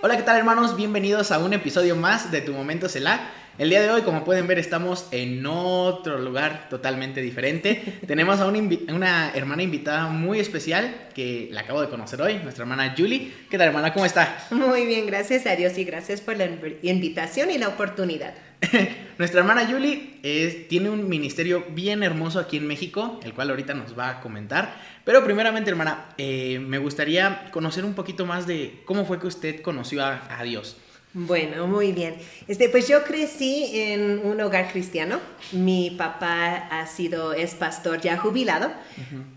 Hola, ¿qué tal hermanos? Bienvenidos a un episodio más de Tu Momento Selah. El día de hoy, como pueden ver, estamos en otro lugar totalmente diferente. Tenemos a una, una, hermana invitada muy especial que la acabo de conocer hoy, nuestra hermana Julie. ¿Qué tal hermana? ¿Cómo está? Muy bien, gracias a Dios y gracias por la invitación y la oportunidad. Nuestra hermana Julie tiene un ministerio bien hermoso aquí en México, el cual ahorita nos va a comentar. Pero primeramente, hermana, eh, me gustaría conocer un poquito más de cómo fue que usted conoció a, Dios. Bueno, muy bien. Este, pues yo crecí en un hogar cristiano. Mi papá ha sido, es pastor ya jubilado,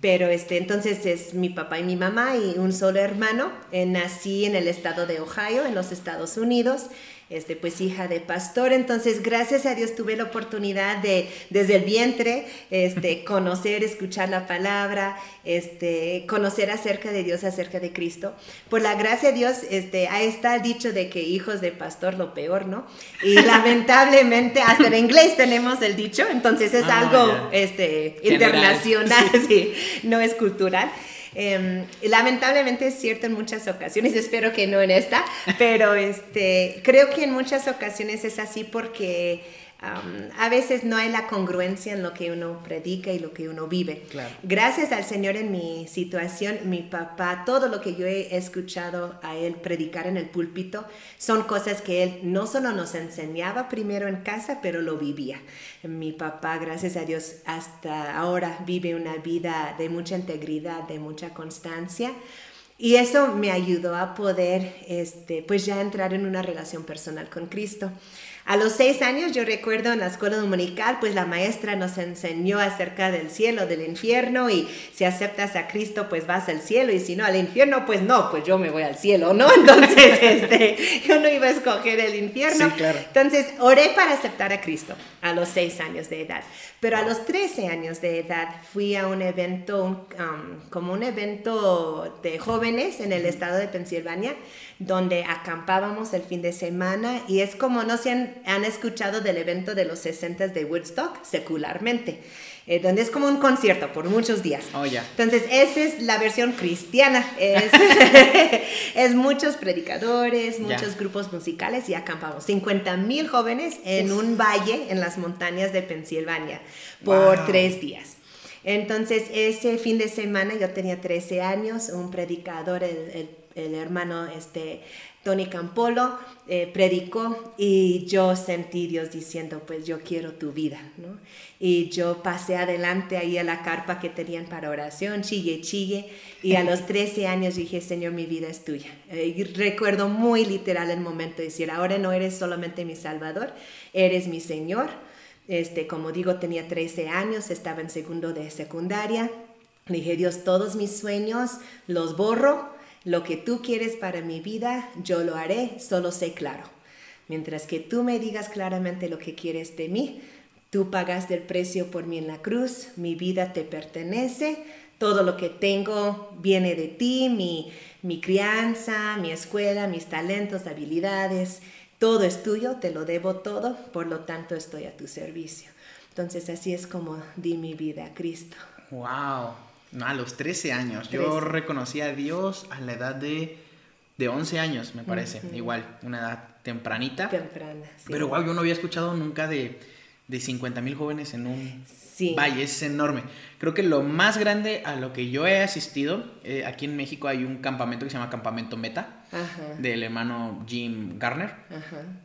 pero este, entonces es mi papá y mi mamá y un solo hermano. Eh, nací en el estado de Ohio, en los Estados Unidos este, pues hija de pastor. Entonces, gracias a Dios tuve la oportunidad de, desde el vientre, este, conocer, escuchar la palabra, este, conocer acerca de Dios, acerca de Cristo. Por la gracia de Dios, este, ahí está el dicho de que hijos de pastor lo peor, ¿no? Y lamentablemente, hasta en inglés tenemos el dicho, entonces es ah, algo este, internacional, sí, no es cultural. Em, lamentablemente es cierto en muchas ocasiones, espero que no en esta, pero este, creo que en muchas ocasiones es así porque a veces no hay la congruencia en lo que uno predica y lo que uno vive. Gracias al Señor en mi situación, mi papá, todo lo que yo he escuchado a él predicar en el púlpito son cosas que él no solo nos enseñaba primero en casa, pero lo vivía. Mi papá, gracias a Dios, hasta ahora vive una vida de mucha integridad, de mucha constancia. Y eso me ayudó a poder, este, pues ya entrar en una relación personal con Cristo. A los seis años yo recuerdo en la escuela dominical, pues la maestra nos enseñó acerca del cielo, del infierno y si aceptas a Cristo pues vas al cielo y si no al infierno pues no, pues yo me voy al cielo, ¿no? Entonces este, yo no iba a escoger el infierno. Sí, claro. Entonces oré para aceptar a Cristo a los seis años de edad. Pero a los 13 años de edad fui a un evento, um, como un evento de jóvenes en el estado de Pensilvania, donde acampábamos el fin de semana y es como, no se han, escuchado del evento de los 60 de Woodstock secularmente. Eh, donde es como un concierto por muchos días. Oh, ya. Entonces, esa es la versión cristiana. Es, es muchos predicadores, muchos grupos musicales y acampamos 50 mil jóvenes en un valle en las montañas de Pensilvania por tres días. Entonces, ese fin de semana yo tenía 13 años, un predicador, el, el hermano este, Tony Campolo eh, predicó y yo sentí Dios diciendo, pues yo quiero tu vida, ¿no? Y yo pasé adelante ahí a la carpa que tenían para oración, chille, chille, y a los 13 años dije, Señor, mi vida es tuya. Eh, y recuerdo muy literal el momento de decir, ahora no eres solamente mi Salvador, eres mi Señor. Este, como digo, tenía 13 años, estaba en segundo de secundaria. dije, Dios, todos mis sueños los borro lo que tú quieres para mi vida, yo lo haré, solo sé claro. Mientras que tú me digas claramente lo que quieres de mí, tú pagaste el precio por mí en la cruz, mi vida te pertenece, todo lo que tengo viene de ti, mi, mi crianza, mi escuela, mis talentos, habilidades, todo es tuyo, te lo debo todo, por lo tanto estoy a tu servicio. Entonces así es como di mi vida a Cristo. ¡Wow! No, a los 13 años. Yo reconocí a Dios a la edad de, de 11 años, me parece. Igual, una edad tempranita. Temprana, sí. Pero wow, yo no había escuchado nunca de, de 50 mil jóvenes en un valle, es enorme. Creo que lo más grande a lo que yo he asistido, eh, aquí en México hay un campamento que se llama Campamento Meta, del hermano Jim Garner,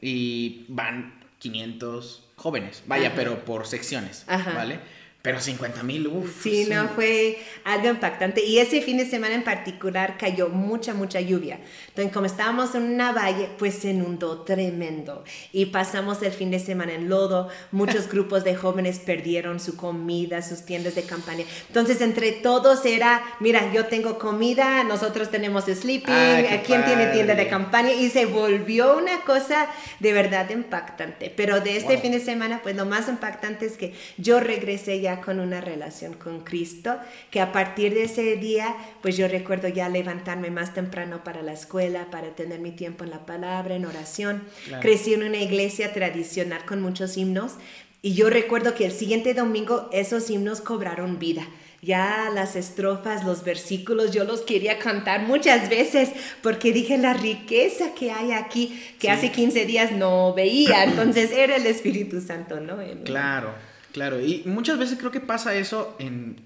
y van 500 jóvenes, vaya, pero por secciones, ¿vale? Pero 50 mil, uff. Sí, no, fue algo impactante. Y ese fin de semana en particular cayó mucha, mucha lluvia. Entonces, como estábamos en una valle, pues se inundó tremendo. Y pasamos el fin de semana en lodo. Muchos grupos de jóvenes perdieron su comida, sus tiendas de campaña. Entonces, entre todos era, mira, yo tengo comida, nosotros tenemos sleeping, ah, ¿quién tiene tienda de campaña? Y se volvió una cosa de verdad impactante. Pero de este fin de semana, pues lo más impactante es que yo regresé ya con una relación con Cristo, que a partir de ese día, pues yo recuerdo ya levantarme más temprano para la escuela, para tener mi tiempo en la palabra, en oración. Crecí en una iglesia tradicional con muchos himnos y yo recuerdo que el siguiente domingo esos himnos cobraron vida ya las estrofas, los versículos, yo los quería cantar muchas veces porque dije la riqueza que hay aquí, que hace 15 días no veía, entonces era el Espíritu Santo, ¿no? Claro. Claro, y muchas veces creo que pasa eso en,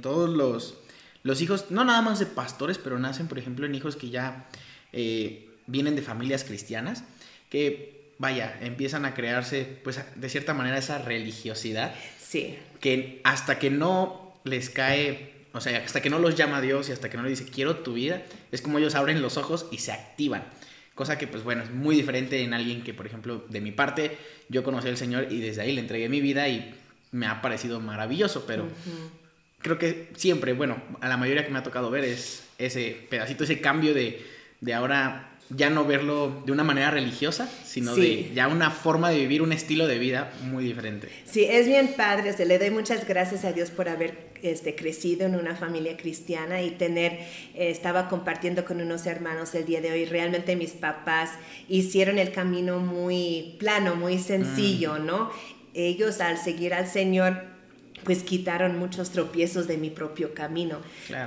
todos los, los hijos, no nada más de pastores, pero nacen, por ejemplo, en hijos que ya eh, vienen de familias cristianas, que, vaya, empiezan a crearse, pues, de cierta manera esa religiosidad. Sí. Que hasta que no les cae, o sea, hasta que no los llama Dios y hasta que no les dice, quiero tu vida, es como ellos abren los ojos y se activan. Cosa que, pues bueno, es muy diferente en alguien que, por ejemplo, de mi parte, yo conocí al Señor y desde ahí le entregué mi vida y me ha parecido maravilloso, pero creo que siempre, bueno, a la mayoría que me ha tocado ver es ese pedacito, ese cambio de, de ahora ya no verlo de una manera religiosa, sino de ya una forma de vivir un estilo de vida muy diferente. Sí, es bien padre, se le doy muchas gracias a Dios por haber este, crecido en una familia cristiana y tener, eh, estaba compartiendo con unos hermanos el día de hoy, realmente mis papás hicieron el camino muy plano, muy sencillo, mm. ¿no? Ellos al seguir al Señor, pues quitaron muchos tropiezos de mi propio camino.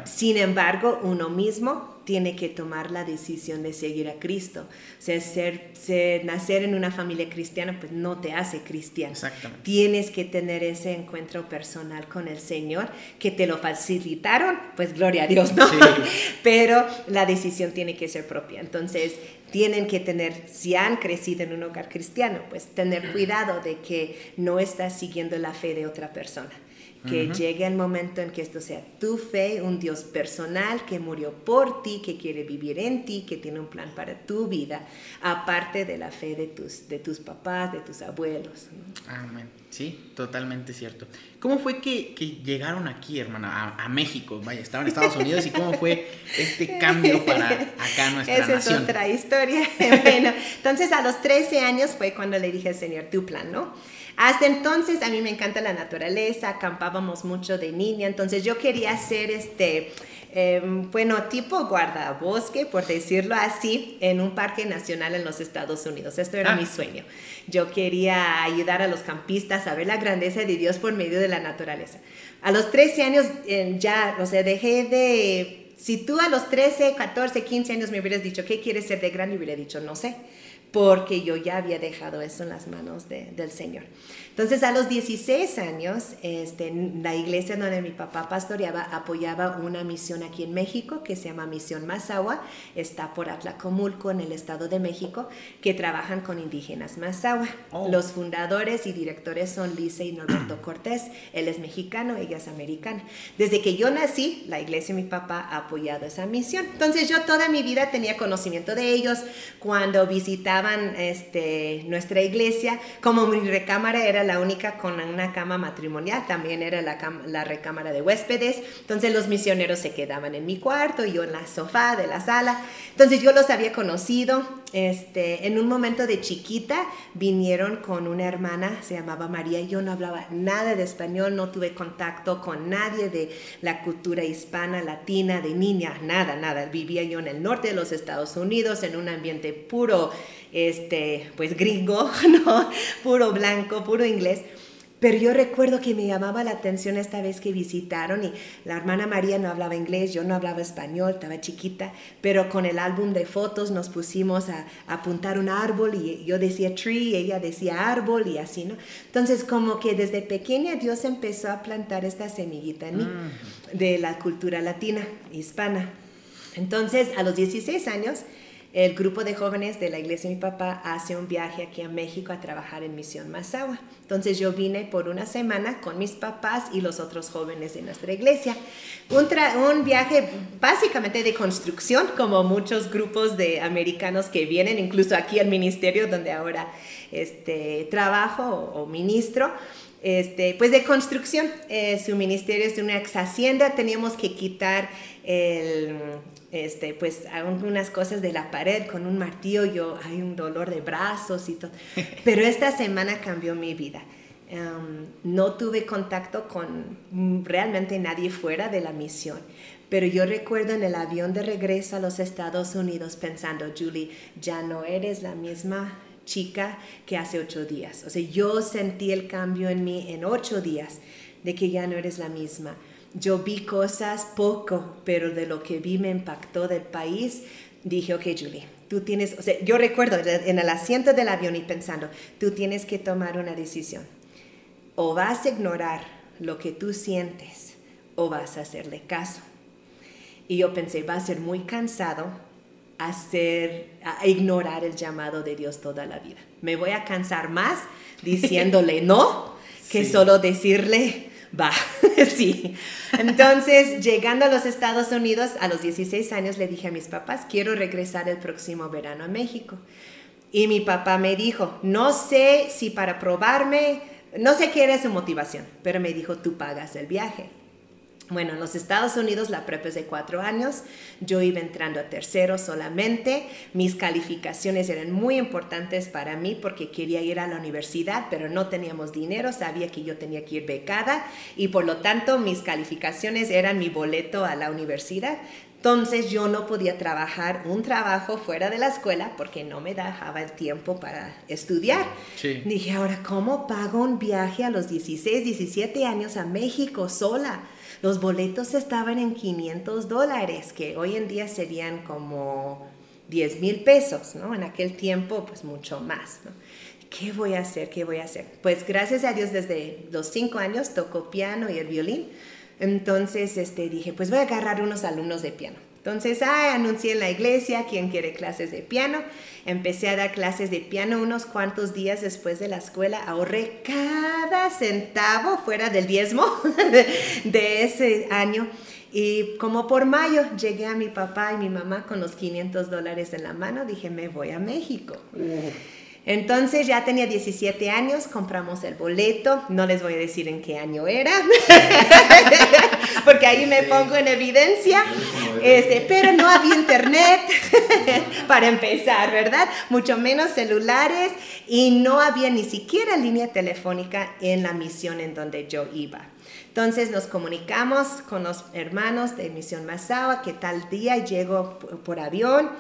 Sin embargo, uno mismo tiene que tomar la decisión de seguir a Cristo. O sea, ser, nacer en una familia cristiana, pues no te hace cristiano. Tienes que tener ese encuentro personal con el Señor, que te lo facilitaron, pues gloria a Dios, ¿no? Pero la decisión tiene que ser propia. Entonces, tienen que tener, si han crecido en un hogar cristiano, pues tener cuidado de que no estás siguiendo la fe de otra persona que llegue el momento en que esto sea tu fe, un Dios personal que murió por ti, que quiere vivir en ti, que tiene un plan para tu vida, aparte de la fe de tus, de tus papás, de tus abuelos. Amén. Sí, totalmente cierto. ¿Cómo fue que, que llegaron aquí, hermana, a, México? Vaya, estaban en Estados Unidos y cómo fue este cambio para acá nuestra Esa nación. es otra historia. bueno, entonces a los 13 años fue cuando le dije al Señor, tu plan, ¿no? Hasta entonces a mí me encanta la naturaleza, acampábamos mucho de niña, entonces yo quería ser este, em, bueno, tipo guardabosque, por decirlo así, en un parque nacional en los Estados Unidos. Esto era ah. mi sueño. Yo quería ayudar a los campistas a ver la grandeza de Dios por medio de la naturaleza. A los 13 años em, ya, o sea, dejé de... Si tú a los 13, 14, 15 años me hubieras dicho, ¿qué quieres ser de grande? Hubiera dicho, no sé porque yo ya había dejado eso en las manos del Señor. Entonces a los 16 años, este, la iglesia donde mi papá pastoreaba apoyaba una misión aquí en México que se llama Misión Mazahua, está por Atlacomulco en el Estado de México, que trabajan con indígenas Mazahua. Oh. Los fundadores y directores son Lisa y Norberto Cortés, él es mexicano, ella es americana. Desde que yo nací, la iglesia de mi papá ha apoyado esa misión. Entonces yo toda mi vida tenía conocimiento de ellos. Cuando visitaban este, nuestra iglesia, como mi recámara era la única con una cama matrimonial, también era la, recámara de huéspedes, entonces los misioneros se quedaban en mi cuarto, yo en la sofá de la sala, entonces yo los había conocido, este, en un momento de chiquita vinieron con una hermana, se llamaba María, yo no hablaba nada de español, no tuve contacto con nadie de la cultura hispana, latina, de niña, nada, nada, vivía yo en el norte de los Estados Unidos, en un ambiente puro, este, pues gringo, ¿no? Puro blanco, puro inglés. Pero yo recuerdo que me llamaba la atención esta vez que visitaron y la hermana María no hablaba inglés, yo no hablaba español, estaba chiquita, pero con el álbum de fotos nos pusimos a, apuntar un árbol y yo decía tree, ella decía árbol y así, ¿no? Entonces como que desde pequeña Dios empezó a plantar esta semillita en mí mm. de la cultura latina, hispana. Entonces a los 16 años el grupo de jóvenes de la iglesia de mi papá hace un viaje aquí a México a trabajar en Misión Mazahua. Entonces yo vine por una semana con mis papás y los otros jóvenes de nuestra iglesia. Un, un viaje básicamente de construcción, como muchos grupos de americanos que vienen, incluso aquí al ministerio donde ahora este, trabajo o, ministro. Este, pues de construcción, eh, su ministerio es de una ex hacienda, teníamos que quitar el, este, pues algunas cosas de la pared con un martillo, yo hay un dolor de brazos y todo. Pero esta semana cambió mi vida. Em, no tuve contacto con realmente nadie fuera de la misión. Pero yo recuerdo en el avión de regreso a los Estados Unidos pensando, Julie, ya no eres la misma chica que hace ocho días. O sea, yo sentí el cambio en mí en ocho días de que ya no eres la misma yo vi cosas poco, pero de lo que vi me impactó del país. Dije, ok, Julie, tú tienes, o sea, yo recuerdo en el asiento del avión y pensando, tú tienes que tomar una decisión. O vas a ignorar lo que tú sientes o vas a hacerle caso. Y yo pensé, va a ser muy cansado hacer, a ignorar el llamado de Dios toda la vida. Me voy a cansar más diciéndole no que solo decirle va, sí. Entonces, llegando a los Estados Unidos, a los 16 años le dije a mis papás, quiero regresar el próximo verano a México. Y mi papá me dijo, no sé si para probarme, no sé qué era su motivación, pero me dijo, tú pagas el viaje. Bueno, en los Estados Unidos la prepa es de cuatro años, yo iba entrando a tercero solamente, mis calificaciones eran muy importantes para mí porque quería ir a la universidad, pero no teníamos dinero, sabía que yo tenía que ir becada y por lo tanto mis calificaciones eran mi boleto a la universidad. Entonces yo no podía trabajar un trabajo fuera de la escuela porque no me dejaba el tiempo para estudiar. Dije, ahora, ¿cómo pago un viaje a los 16, 17 años a México sola? Los boletos estaban en 500 dólares, que hoy en día serían como 10 mil pesos, ¿no? En aquel tiempo, pues mucho más, ¿no? ¿Qué voy a hacer? ¿Qué voy a hacer? Pues gracias a Dios desde los 5 años toco piano y el violín. Entonces este, dije, pues voy a agarrar unos alumnos de piano. Entonces, ah, anuncié en la iglesia quién quiere clases de piano. Empecé a dar clases de piano unos cuantos días después de la escuela. Ahorré cada centavo fuera del diezmo de, ese año. Y como por mayo llegué a mi papá y mi mamá con los 500 dólares en la mano, dije, me voy a México. Entonces ya tenía 17 años, compramos el boleto, no les voy a decir en qué año era, porque ahí me pongo en evidencia, este, pero no había internet para empezar, ¿verdad? Mucho menos celulares y no había ni siquiera línea telefónica en la misión en donde yo iba. Entonces nos comunicamos con los hermanos de Misión Masawa que tal día llego por avión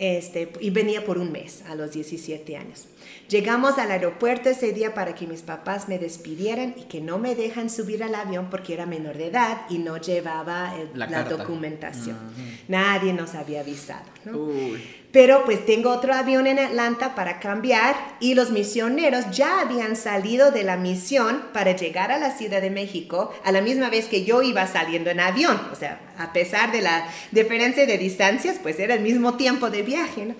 este, y venía por un mes a los 17 años. Llegamos al aeropuerto ese día para que mis papás me despidieran y que no me dejan subir al avión porque era menor de edad y no llevaba la, documentación. Nadie nos había avisado. Pero pues tengo otro avión en Atlanta para cambiar y los misioneros ya habían salido de la misión para llegar a la Ciudad de México a la misma vez que yo iba saliendo en avión. O sea, a pesar de la diferencia de distancias, pues era el mismo tiempo de viaje.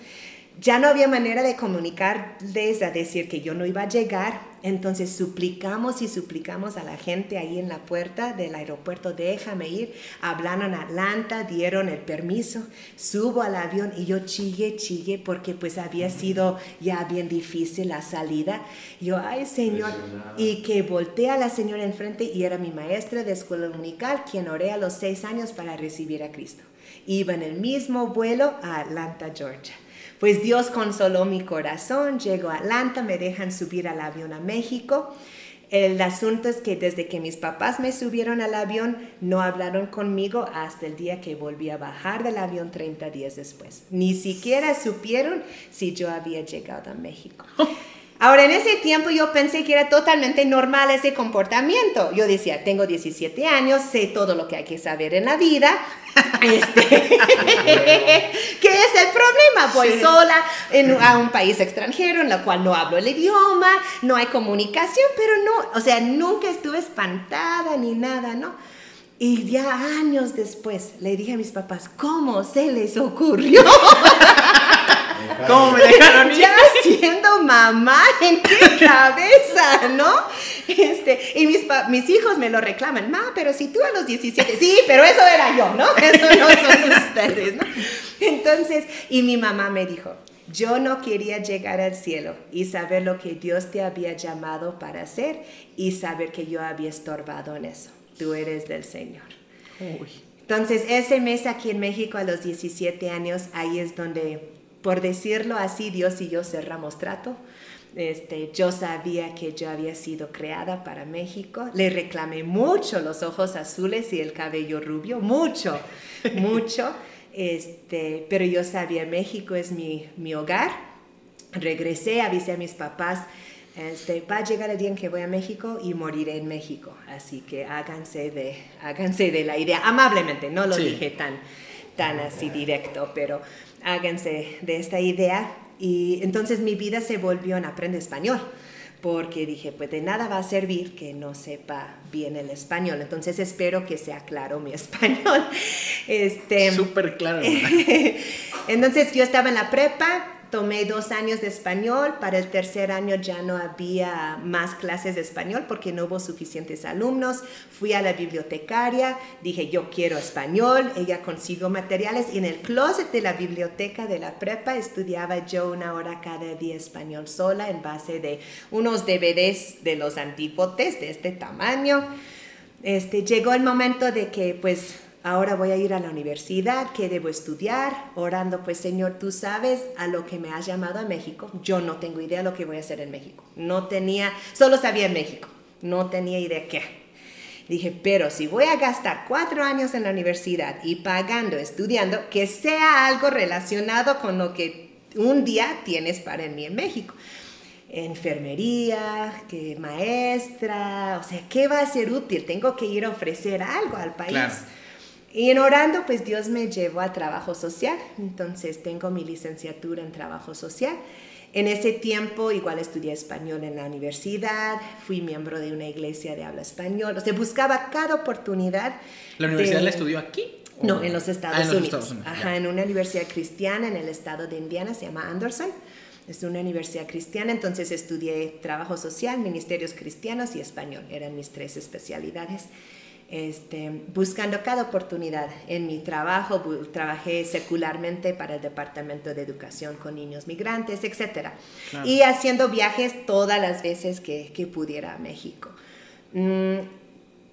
ya no había manera de comunicarles a decir que yo no iba a llegar, entonces suplicamos y suplicamos a la gente ahí en la puerta del aeropuerto, déjame ir, hablaron en Atlanta, dieron el permiso, subo al avión y yo chille, chille, porque pues había sido ya bien difícil la salida. Yo, ay Señor, y que volteé a la señora enfrente y era mi maestra de escuela dominical, quien oré a los seis años para recibir a Cristo. Iba en el mismo vuelo a Atlanta, Georgia. Pues Dios consoló mi corazón, llego a Atlanta, me dejan subir al avión a México. El asunto es que desde que mis papás me subieron al avión, no hablaron conmigo hasta el día que volví a bajar del avión 30 días después. Ni siquiera supieron si yo había llegado a México. Ahora, en ese tiempo yo pensé que era totalmente normal ese comportamiento. Yo decía, tengo 17 años, sé todo lo que hay que saber en la vida. Este, ¿Qué es el problema? Voy sola en, a un país extranjero en el cual no hablo el idioma, no hay comunicación, pero no, o sea, nunca estuve espantada ni nada, ¿no? Y ya años después le dije a mis papás, ¿cómo se les ocurrió? ¿Cómo me dejaron ir? Ya siendo mamá, ¿en qué cabeza, no? Este, y mis, mis hijos me lo reclaman, ma, pero si tú a los 17, sí, pero eso era yo, ¿no? Eso no son ustedes, ¿no? Entonces, y mi mamá me dijo, yo no quería llegar al cielo y saber lo que Dios te había llamado para hacer y saber que yo había estorbado en eso. Tú eres del Señor. Entonces, ese mes aquí en México a los 17 años, ahí es donde, por decirlo así, Dios y yo cerramos trato. Este, yo sabía que yo había sido creada para México. Le reclamé mucho los ojos azules y el cabello rubio, mucho, mucho. Este, pero yo sabía, México es mi, mi hogar. Regresé, avisé a mis papás, este, va a llegar el día en que voy a México y moriré en México. Así que háganse de, háganse de la idea, amablemente, no lo dije tan, tan así directo, pero háganse de esta idea. Y entonces mi vida se volvió en aprender español porque dije, pues de nada va a servir que no sepa bien el español. Entonces espero que sea claro mi español. Este, Súper claro. entonces yo estaba en la prepa, tomé dos años de español, para el tercer año ya no había más clases de español porque no hubo suficientes alumnos, fui a la bibliotecaria, dije yo quiero español, ella consiguió materiales y en el closet de la biblioteca de la prepa estudiaba yo una hora cada día español sola en base de unos DVDs de los antípotes de este tamaño. Este, llegó el momento de que pues ahora voy a ir a la universidad, ¿qué debo estudiar? Orando, pues Señor, tú sabes a lo que me has llamado a México. Yo no tengo idea de lo que voy a hacer en México. No tenía, solo sabía en México, no tenía idea qué. Dije, pero si voy a gastar cuatro años en la universidad y pagando, estudiando, que sea algo relacionado con lo que un día tienes para mí en México enfermería, que maestra, o sea, ¿qué va a ser útil? Tengo que ir a ofrecer algo al país. Y en orando, pues Dios me llevó a trabajo social. Entonces tengo mi licenciatura en trabajo social. En ese tiempo igual estudié español en la universidad, fui miembro de una iglesia de habla español, o sea, buscaba cada oportunidad. ¿La universidad la estudió aquí? No, en los Estados, ah, en Unidos. Estados Unidos. Ajá, en una universidad cristiana en el estado de Indiana, se llama Anderson. Es una universidad cristiana, entonces estudié trabajo social, ministerios cristianos y español. Eran mis tres especialidades este, buscando cada oportunidad. En mi trabajo trabajé secularmente para el Departamento de Educación con niños migrantes, etc. Y haciendo viajes todas las veces que, que pudiera a México. Mm,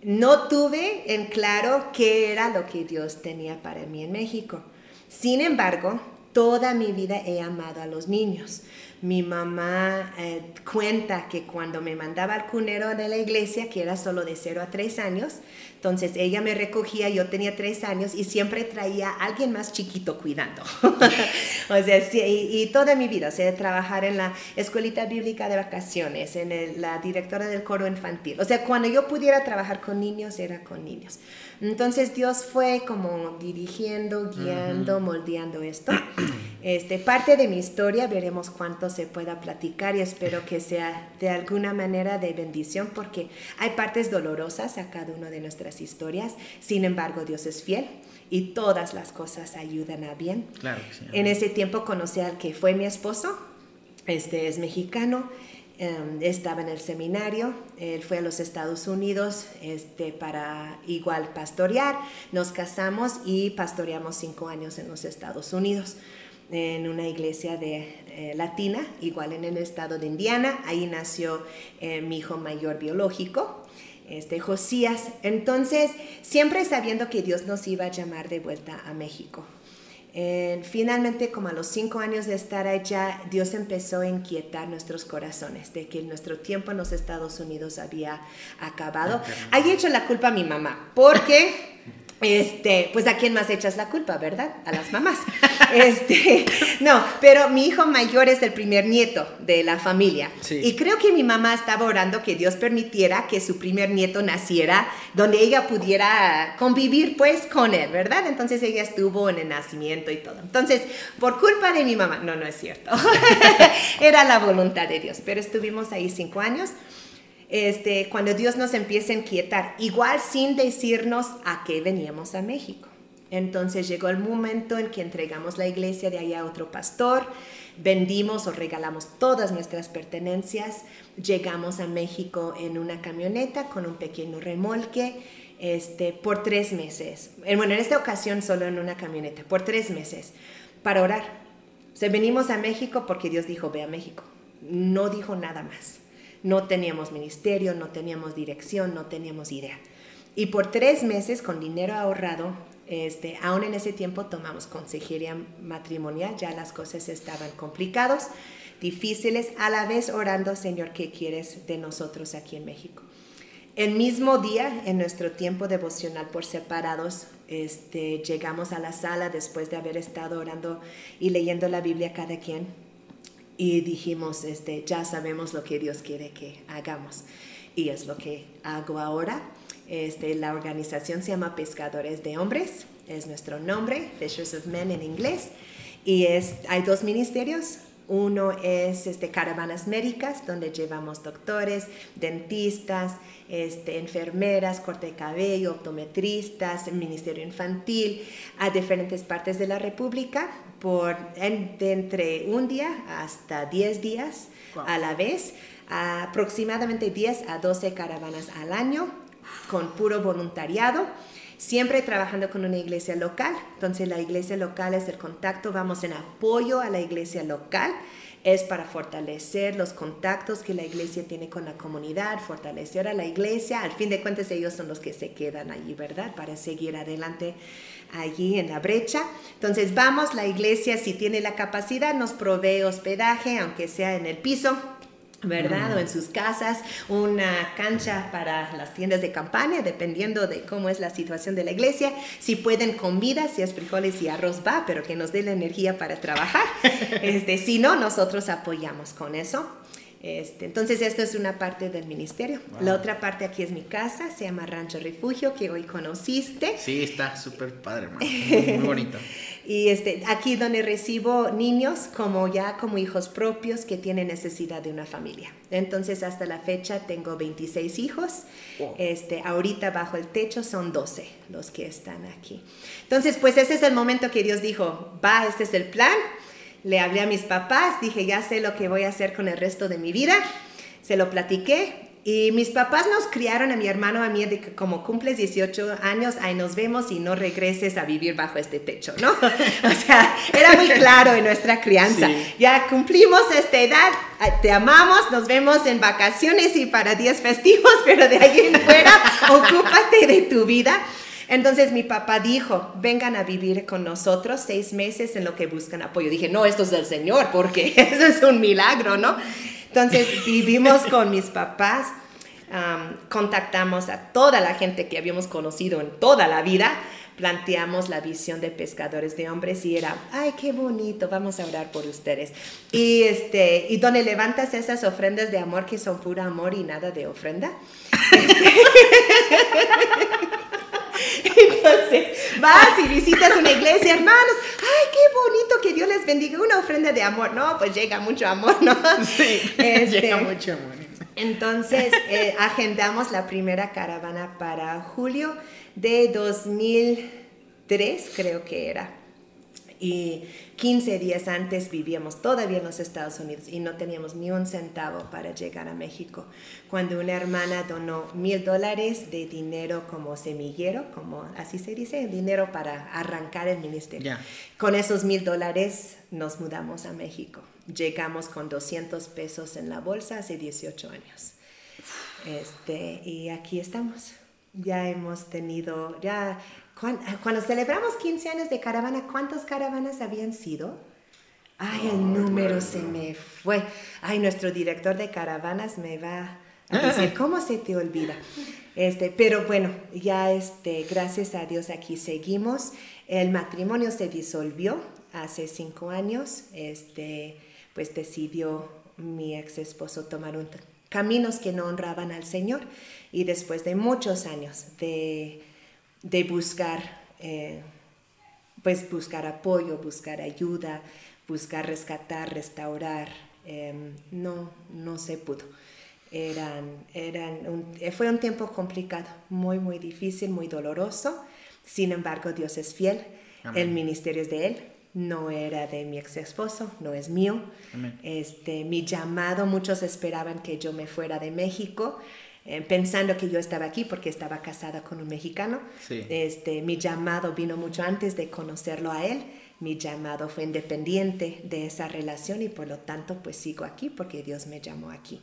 no tuve en claro qué era lo que Dios tenía para mí en México. Sin embargo, toda mi vida he amado a los niños. Mi mamá eh, cuenta que cuando me mandaba al cunero de la iglesia, que era solo de 0 a 3 años, entonces ella me recogía, yo tenía 3 años y siempre traía a alguien más chiquito cuidando. o sea, y, toda mi vida, o sea, trabajar en la escuelita bíblica de vacaciones, en la directora del coro infantil. O sea, cuando yo pudiera trabajar con niños, era con niños. Entonces Dios fue como dirigiendo, guiando, moldeando esto. Este, parte de mi historia, veremos cuánto se pueda platicar y espero que sea de alguna manera de bendición porque hay partes dolorosas a cada una de nuestras historias. Sin embargo, Dios es fiel y todas las cosas ayudan a bien. Claro En ese tiempo conocí al que fue mi esposo, este es mexicano Em, estaba en el seminario, él fue a los Estados Unidos este, para igual pastorear, nos casamos y pastoreamos cinco años en los Estados Unidos en una iglesia de, eh, latina, igual en el estado de Indiana, ahí nació eh, mi hijo mayor biológico, este, Josías, entonces siempre sabiendo que Dios nos iba a llamar de vuelta a México, finalmente, como a los cinco años de estar allá, Dios empezó a inquietar nuestros corazones de que nuestro tiempo en los Estados Unidos había acabado. Ahí he hecho la culpa a mi mamá, porque este, pues a quién más echas la culpa, ¿verdad? A las mamás. Este, no, pero mi hijo mayor es el primer nieto de la familia. Y creo que mi mamá estaba orando que Dios permitiera que su primer nieto naciera donde ella pudiera convivir pues con él, ¿verdad? Entonces ella estuvo en el nacimiento y todo. Entonces, por culpa de mi mamá, no, no es cierto. Era la voluntad de Dios, pero estuvimos ahí cinco años este, cuando Dios nos empieza a inquietar, igual sin decirnos a qué veníamos a México. Entonces llegó el momento en que entregamos la iglesia de allá a otro pastor, vendimos o regalamos todas nuestras pertenencias, llegamos a México en una camioneta con un pequeño remolque este, por tres meses. Bueno, en esta ocasión solo en una camioneta, por tres meses, para orar. O sea, venimos a México porque Dios dijo, ve a México. No dijo nada más. No teníamos ministerio, no teníamos dirección, no teníamos idea. Y por tres meses, con dinero ahorrado, este, aún en ese tiempo tomamos consejería matrimonial, ya las cosas estaban complicadas, difíciles, a la vez orando, Señor, ¿qué quieres de nosotros aquí en México? El mismo día, en nuestro tiempo devocional por separados, este, llegamos a la sala después de haber estado orando y leyendo la Biblia cada quien y dijimos, este, ya sabemos lo que Dios quiere que hagamos y es lo que hago ahora. Este, la organización se llama Pescadores de Hombres, es nuestro nombre, Fishers of Men en inglés, y es, hay dos ministerios, uno es este, caravanas médicas, donde llevamos doctores, dentistas, este, enfermeras, corte de cabello, optometristas, ministerio infantil, a diferentes partes de la República, por de entre un día hasta 10 días a la vez, aproximadamente 10 a 12 caravanas al año, con puro voluntariado siempre trabajando con una iglesia local. Entonces la iglesia local es el contacto, vamos en apoyo a la iglesia local. Es para fortalecer los contactos que la iglesia tiene con la comunidad, fortalecer a la iglesia. Al fin de cuentas ellos son los que se quedan allí, ¿verdad? Para seguir adelante allí en la brecha. Entonces vamos, la iglesia si tiene la capacidad nos provee hospedaje, aunque sea en el piso ¿verdad? O en sus casas, una cancha para las tiendas de campaña, dependiendo de cómo es la situación de la iglesia. Si pueden con vida, si es frijoles y arroz va, pero que nos dé la energía para trabajar. Este, si no, nosotros apoyamos con eso. Este, entonces, esto es una parte del ministerio. La otra parte aquí es mi casa, se llama Rancho Refugio, que hoy conociste. Sí, está súper padre, muy, muy bonito. y este, aquí donde recibo niños como ya como hijos propios que tienen necesidad de una familia. Entonces, hasta la fecha tengo 26 hijos. Este, ahorita bajo el techo son 12 los que están aquí. Entonces, pues ese es el momento que Dios dijo, va, este es el plan le hablé a mis papás, dije, ya sé lo que voy a hacer con el resto de mi vida. Se lo platiqué y mis papás nos criaron a mi hermano, a mí, de que como cumples 18 años, ahí nos vemos y no regreses a vivir bajo este techo, ¿no? o sea, era muy claro en nuestra crianza. Ya cumplimos esta edad, te amamos, nos vemos en vacaciones y para días festivos, pero de ahí en fuera, ocúpate de tu vida. Entonces mi papá dijo, vengan a vivir con nosotros seis meses en lo que buscan apoyo. Dije, no, esto es del Señor, porque eso es un milagro, ¿no? Entonces vivimos con mis papás, contactamos a toda la gente que habíamos conocido en toda la vida, planteamos la visión de pescadores de hombres y era, ay, qué bonito, vamos a orar por ustedes. Y, este, y donde levantas esas ofrendas de amor que son pura amor y nada de ofrenda. Entonces, vas y visitas una iglesia, hermanos, ay, qué bonito, que Dios les bendiga, una ofrenda de amor. No, pues llega mucho amor, ¿no? Sí, este, llega mucho amor. Entonces, eh, agendamos la primera caravana para julio de 2003, creo que era y 15 días antes vivíamos todavía en los Estados Unidos y no teníamos ni un centavo para llegar a México. Cuando una hermana donó mil dólares de dinero como semillero, como así se dice, dinero para arrancar el ministerio. Con esos mil dólares nos mudamos a México. Llegamos con 200 pesos en la bolsa hace 18 años. Este, y aquí estamos. Ya hemos tenido, ya cuando, celebramos 15 años de caravana, ¿cuántas caravanas habían sido? Ay, el número se me fue. Ay, nuestro director de caravanas me va a decir, ¿cómo se te olvida? Este, pero bueno, ya este, gracias a Dios aquí seguimos. El matrimonio se disolvió hace cinco años. Este, pues decidió mi ex esposo tomar un caminos que no honraban al Señor. Y después de muchos años de de buscar, eh, pues buscar apoyo, buscar ayuda, buscar rescatar, restaurar, em, no, no se pudo. Eran, eran fue un tiempo complicado, muy, muy difícil, muy doloroso. Sin embargo, Dios es fiel, el ministerio es de Él, no era de mi ex esposo, no es mío. Este, mi llamado, muchos esperaban que yo me fuera de México. Eh, pensando que yo estaba aquí porque estaba casada con un mexicano. Este, mi llamado vino mucho antes de conocerlo a él. Mi llamado fue independiente de esa relación y por lo tanto pues sigo aquí porque Dios me llamó aquí.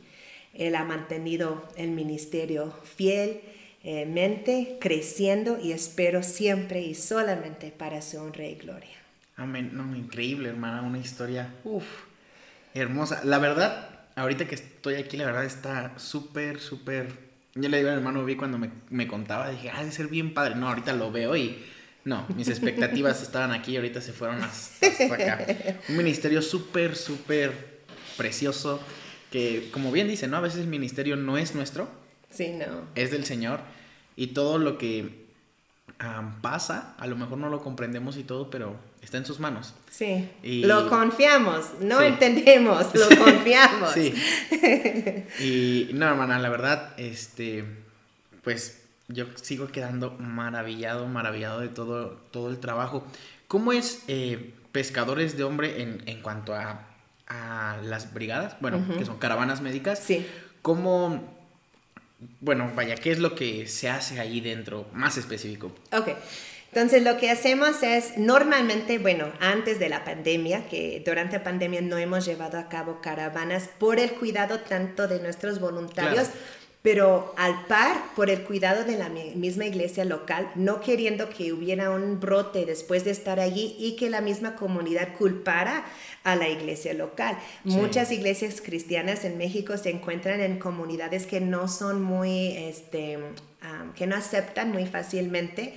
Él ha mantenido el ministerio fiel, eh, mente, creciendo y espero siempre y solamente para su honra y gloria. Amén. No, increíble, hermana. Una historia, uf, hermosa. La verdad, ahorita que estoy aquí, la verdad está súper, súper. Yo le digo al hermano Vi cuando me, me contaba, dije, ah, debe ser bien padre. No, ahorita lo veo y. No, mis expectativas estaban aquí y ahorita se fueron hasta, acá. Un ministerio súper, súper precioso. Que, como bien dice, ¿no? A veces el ministerio no es nuestro. Sí, no. Es del Señor. Y todo lo que pasa, a lo mejor no lo comprendemos y todo, pero está en sus manos. Sí. Lo confiamos, no entendemos, lo confiamos. sí. Y no, hermana, la verdad, este, pues yo sigo quedando maravillado, maravillado de todo, todo el trabajo. ¿Cómo es eh, pescadores de hombre en, en cuanto a, a, las brigadas? Bueno, que son caravanas médicas. Sí. ¿Cómo bueno, vaya, ¿qué es lo que se hace ahí dentro más específico? Ok. Entonces lo que hacemos es normalmente, bueno, antes de la pandemia, que durante la pandemia no hemos llevado a cabo caravanas por el cuidado tanto de nuestros voluntarios, pero al par por el cuidado de la misma iglesia local, no queriendo que hubiera un brote después de estar allí y que la misma comunidad culpara a la iglesia local. Muchas iglesias cristianas en México se encuentran en comunidades que no son muy, este, que no aceptan muy fácilmente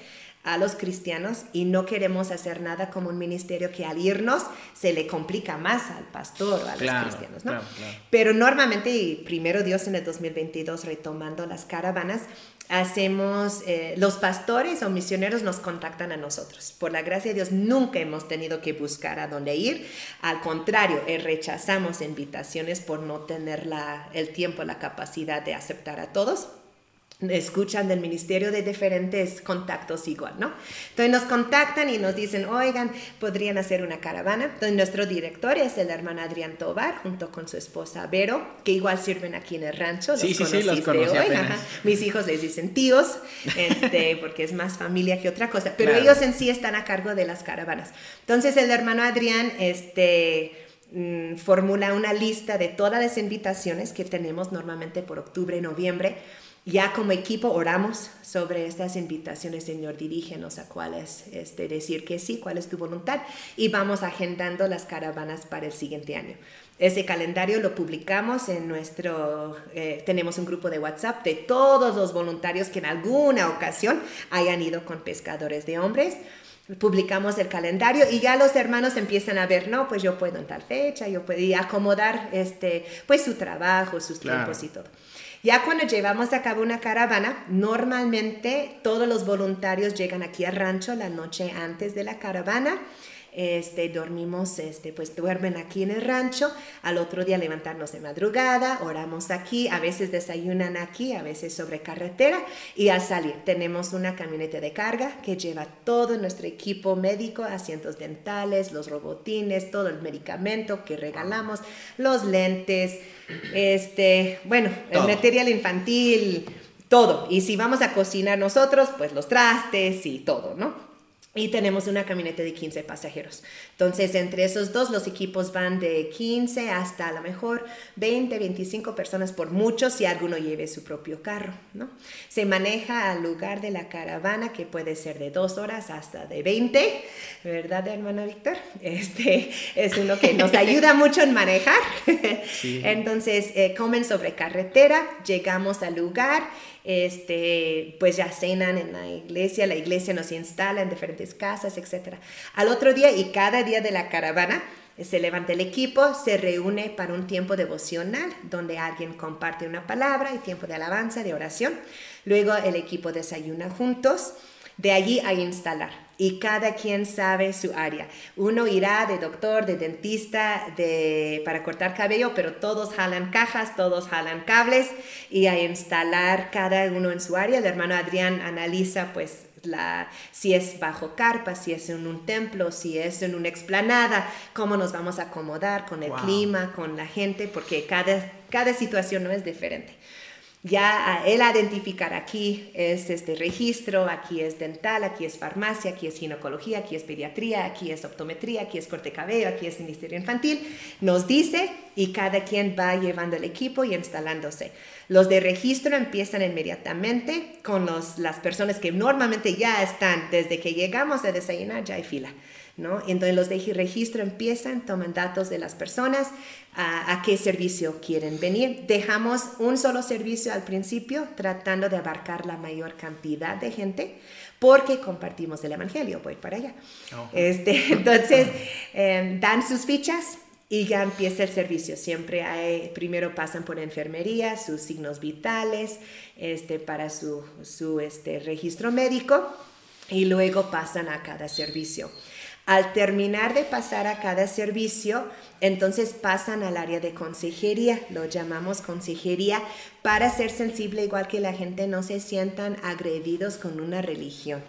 a los cristianos y no queremos hacer nada como un ministerio que al irnos se le complica más al pastor o a los cristianos, ¿no? Pero normalmente, y primero Dios en el 2022 retomando las caravanas, hacemos, eh, los pastores o misioneros nos contactan a nosotros. Por la gracia de Dios, nunca hemos tenido que buscar a dónde ir. Al contrario, eh, rechazamos invitaciones por no tener la, el tiempo, la capacidad de aceptar a todos escuchan del ministerio de diferentes contactos igual, ¿no? Entonces nos contactan y nos dicen, oigan, podrían hacer una caravana. Entonces nuestro director es el hermano Adrián Tobar, junto con su esposa Vero, que igual sirven aquí en el rancho. sí, sí, sí, los conocí hoy. Mis hijos les dicen tíos, este, porque es más familia que otra cosa, pero ellos en sí están a cargo de las caravanas. Entonces el hermano Adrián, este mm, formula una lista de todas las invitaciones que tenemos normalmente por octubre y noviembre ya como equipo oramos sobre estas invitaciones, Señor, dirígenos a cuáles este, decir que sí, cuál es tu voluntad y vamos agendando las caravanas para el siguiente año. Ese calendario lo publicamos en nuestro, eh, tenemos un grupo de WhatsApp de todos los voluntarios que en alguna ocasión hayan ido con pescadores de hombres publicamos el calendario y ya los hermanos empiezan a ver, no, pues yo puedo en tal fecha, yo puedo acomodar este, pues su trabajo, sus tiempos y todo. Ya cuando llevamos a cabo una caravana, normalmente todos los voluntarios llegan aquí al rancho la noche antes de la caravana este, dormimos, este, pues duermen aquí en el rancho, al otro día levantarnos de madrugada, oramos aquí, a veces desayunan aquí, a veces sobre carretera y al salir tenemos una camioneta de carga que lleva todo nuestro equipo médico, asientos dentales, los robotines, todo el medicamento que regalamos, los lentes, este, bueno, el material infantil, todo. Y si vamos a cocinar nosotros, pues los trastes y todo, ¿no? Y tenemos una camioneta de 15 pasajeros. Entonces, entre esos dos, los equipos van de 15 hasta a lo mejor 20, 25 personas por mucho si alguno lleve su propio carro, ¿no? Se maneja al lugar de la caravana, que puede ser de dos horas hasta de 20, ¿verdad, hermano Víctor? Este es uno que nos ayuda mucho en manejar. Entonces, eh, comen sobre carretera, llegamos al lugar este, pues ya cenan en la iglesia, la iglesia nos instala en diferentes casas, etc. Al otro día y cada día de la caravana se levanta el equipo, se reúne para un tiempo devocional donde alguien comparte una palabra y tiempo de alabanza, de oración. Luego el equipo desayuna juntos, de allí a instalar y cada quien sabe su área. Uno irá de doctor, de dentista, de, para cortar cabello, pero todos jalan cajas, todos jalan cables y a instalar cada uno en su área. El hermano Adrián analiza pues la, si es bajo carpa, si es en un templo, si es en una explanada, cómo nos vamos a acomodar con el clima, con la gente, porque cada, cada situación no es diferente ya él identificar aquí es este registro, aquí es dental, aquí es farmacia, aquí es ginecología, aquí es pediatría, aquí es optometría, aquí es corte cabello, aquí es ministerio infantil, nos dice y cada quien va llevando el equipo y instalándose. Los de registro empiezan inmediatamente con los, las personas que normalmente ya están, desde que llegamos a desayunar ya hay fila. ¿No? Entonces los de registro empiezan, toman datos de las personas, a, qué servicio quieren venir. Dejamos un solo servicio al principio, tratando de abarcar la mayor cantidad de gente, porque compartimos el Evangelio, voy para allá. Este, entonces, em, dan sus fichas, y ya empieza el servicio. Siempre hay, primero pasan por enfermería, sus signos vitales, este, para su, su este, registro médico y luego pasan a cada servicio. Al terminar de pasar a cada servicio, entonces pasan al área de consejería, lo llamamos consejería, para ser sensible igual que la gente no se sientan agredidos con una religión.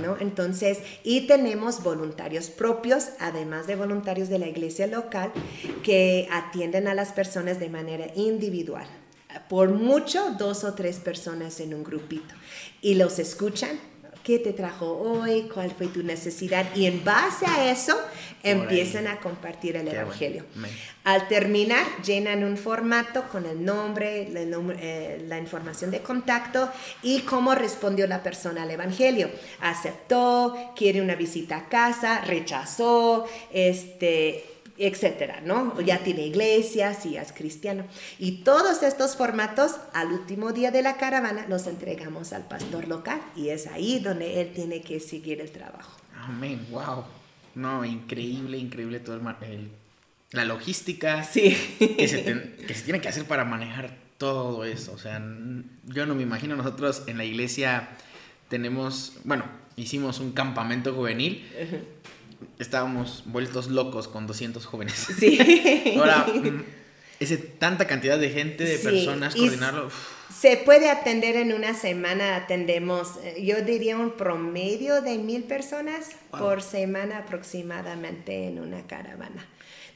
¿no? Entonces, y tenemos voluntarios propios, además de voluntarios de la iglesia local, que atienden a las personas de manera individual. Por mucho, dos o tres personas en un grupito. Y los escuchan qué te trajo hoy, cuál fue tu necesidad y en base a eso empiezan a compartir el Evangelio. Al terminar, llenan un formato con el nombre, eh, la, información de contacto y cómo respondió la persona al Evangelio. Aceptó, quiere una visita a casa, rechazó, este, etcétera, ¿no? Ya tiene iglesia, si es cristiano. Y todos estos formatos, al último día de la caravana, los entregamos al pastor local y es ahí donde él tiene que seguir el trabajo. Amén, wow. No, increíble, increíble todo el, la logística sí. que, se que se tiene que hacer para manejar todo eso. O sea, yo no me imagino nosotros en la iglesia tenemos, bueno, hicimos un campamento juvenil estábamos vueltos locos con 200 jóvenes. Sí. Ahora, mm, ese, tanta cantidad de gente, de personas, coordinarlo. Se puede atender en una semana, atendemos, eh, yo diría un promedio de mil personas por semana aproximadamente en una caravana.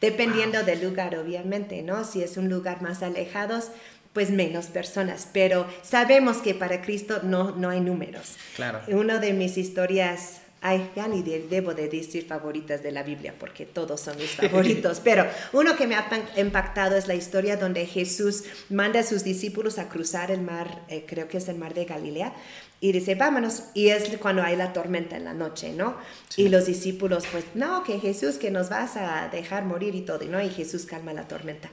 Dependiendo del lugar, obviamente, ¿no? Si es un lugar más alejados, pues menos personas, pero sabemos que para Cristo no, no hay números. Claro. Una de mis historias Ay, ya ni debo de decir favoritas de la Biblia porque todos son mis favoritos, pero uno que me ha impactado es la historia donde Jesús manda a sus discípulos a cruzar el mar, eh, creo que es el mar de Galilea, y dice, vámonos, y es cuando hay la tormenta en la noche, ¿no? Y los discípulos, pues, no, que Jesús, que nos vas a dejar morir y todo, ¿no? Y Jesús calma la tormenta.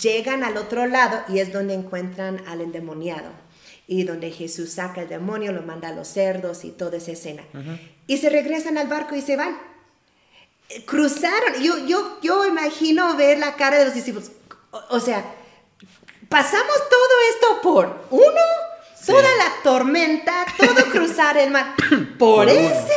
Llegan al otro lado y es donde encuentran al endemoniado y donde Jesús saca el demonio, lo manda a los cerdos y toda esa escena. Y se regresan al barco y se van. Cruzaron, yo, yo, yo imagino ver la cara de los discípulos. O, sea, pasamos todo esto por uno, toda la tormenta, todo cruzar el mar, por, ese.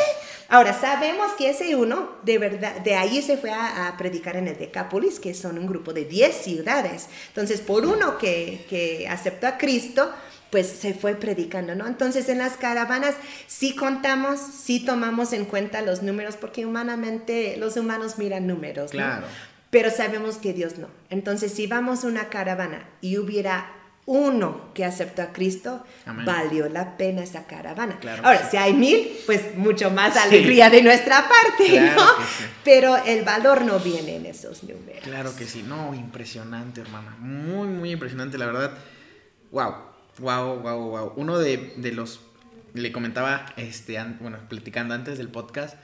Ahora, sabemos que ese uno, de verdad, de ahí se fue a, predicar en el Decápolis, que son un grupo de 10 ciudades. Entonces, por uno que, que aceptó a Cristo, pues se fue predicando, ¿no? Entonces en las caravanas sí contamos, sí tomamos en cuenta los números, porque humanamente los humanos miran números, ¿no? Claro. Pero sabemos que Dios no. Entonces si vamos a una caravana y hubiera uno que aceptó a Cristo, valió la pena esa caravana. Ahora, si hay mil, pues mucho más alegría de nuestra parte, ¿no? Pero el valor no viene en esos números. Claro que sí, no, impresionante, hermana. Muy, muy impresionante, la verdad. Wow, Wow, wow, wow. Uno de, los, le comentaba, este, bueno, platicando antes del podcast,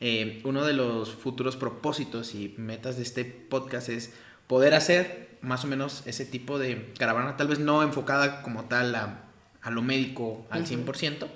eh, uno de los futuros propósitos y metas de este podcast es poder hacer más o menos ese tipo de caravana, tal vez no enfocada como tal a, lo médico al 100%,